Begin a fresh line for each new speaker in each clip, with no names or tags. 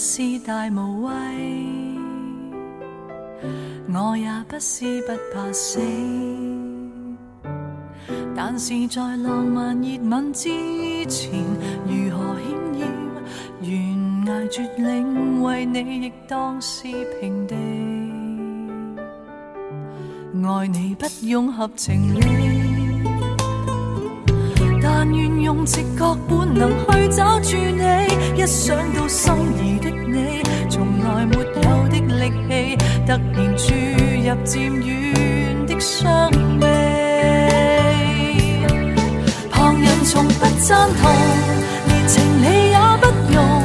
是大无畏，我也不是不怕死。但是在浪漫热吻之前，如何险要，悬崖绝岭为你亦当是平地。爱你不用合情理，但愿用直觉本能去抓住你。一想。渐远的伤悲，旁人从不赞同，连情理也不容，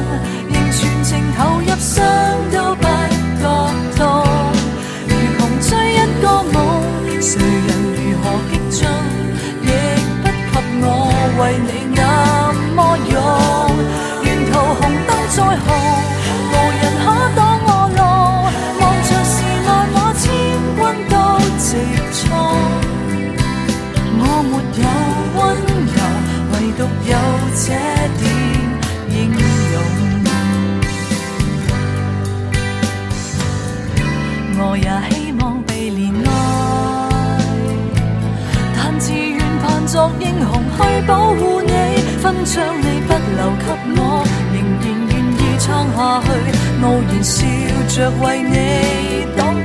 仍全情投入，伤都不觉痛。如穷追一个梦，谁人如何激进，亦不及我为你。没有温柔，唯独有这点英勇。我也希望被怜爱，但自愿扮作英雄去保护你。勋章你不留给我，仍然愿意撑下去，傲然笑着为你挡。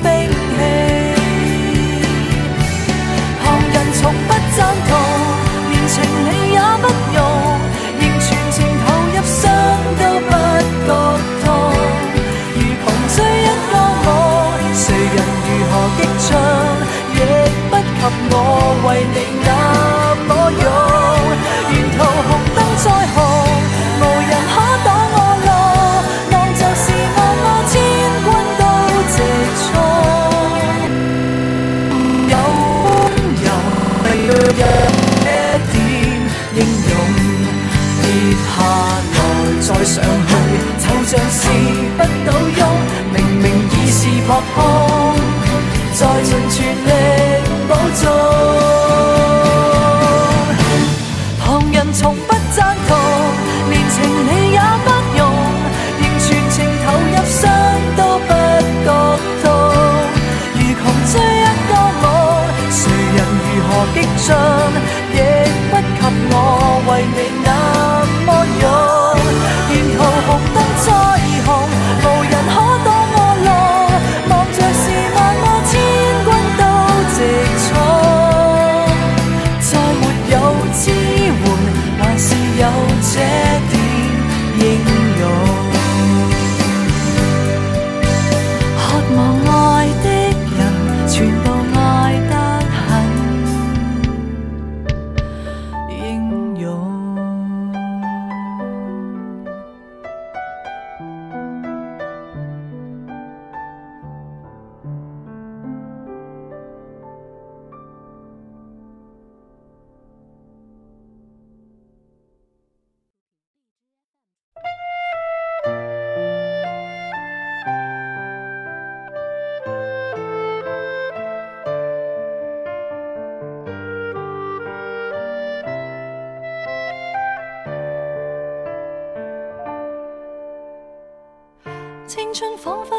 激唱，亦不及我为你那么勇。沿途红灯再红，无人可挡我路。望就是万马千军都直冲，有温柔，一点英勇。跌下来再上去，就像是不倒翁，明明已是扑空。再尽全力。有这。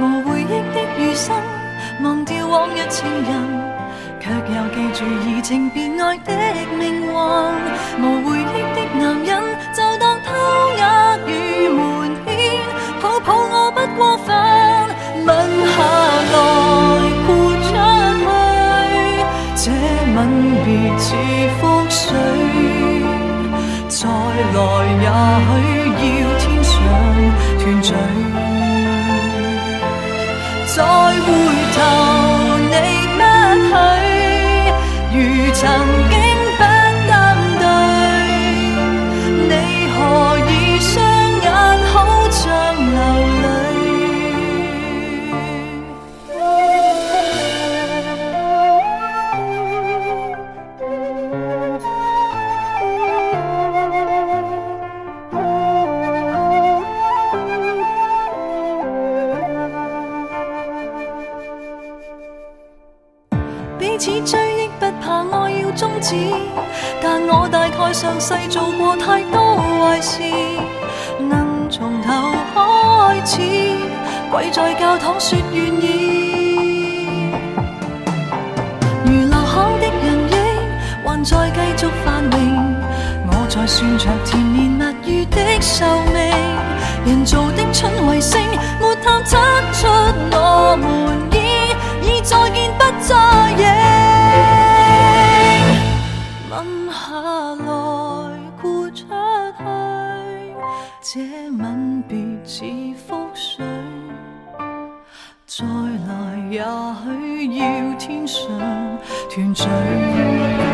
无回忆的余生，忘掉往日情人，却又记住移情别爱的命运。无回忆的男人，就当偷。但我大概上世做过太多坏事，能从头开始跪在教堂说愿意。如留巷的人影，还在继续繁荣，我在算着甜言蜜语的寿命，人造的春卫星，没探测出我们意，已再见不。也许要天上团聚。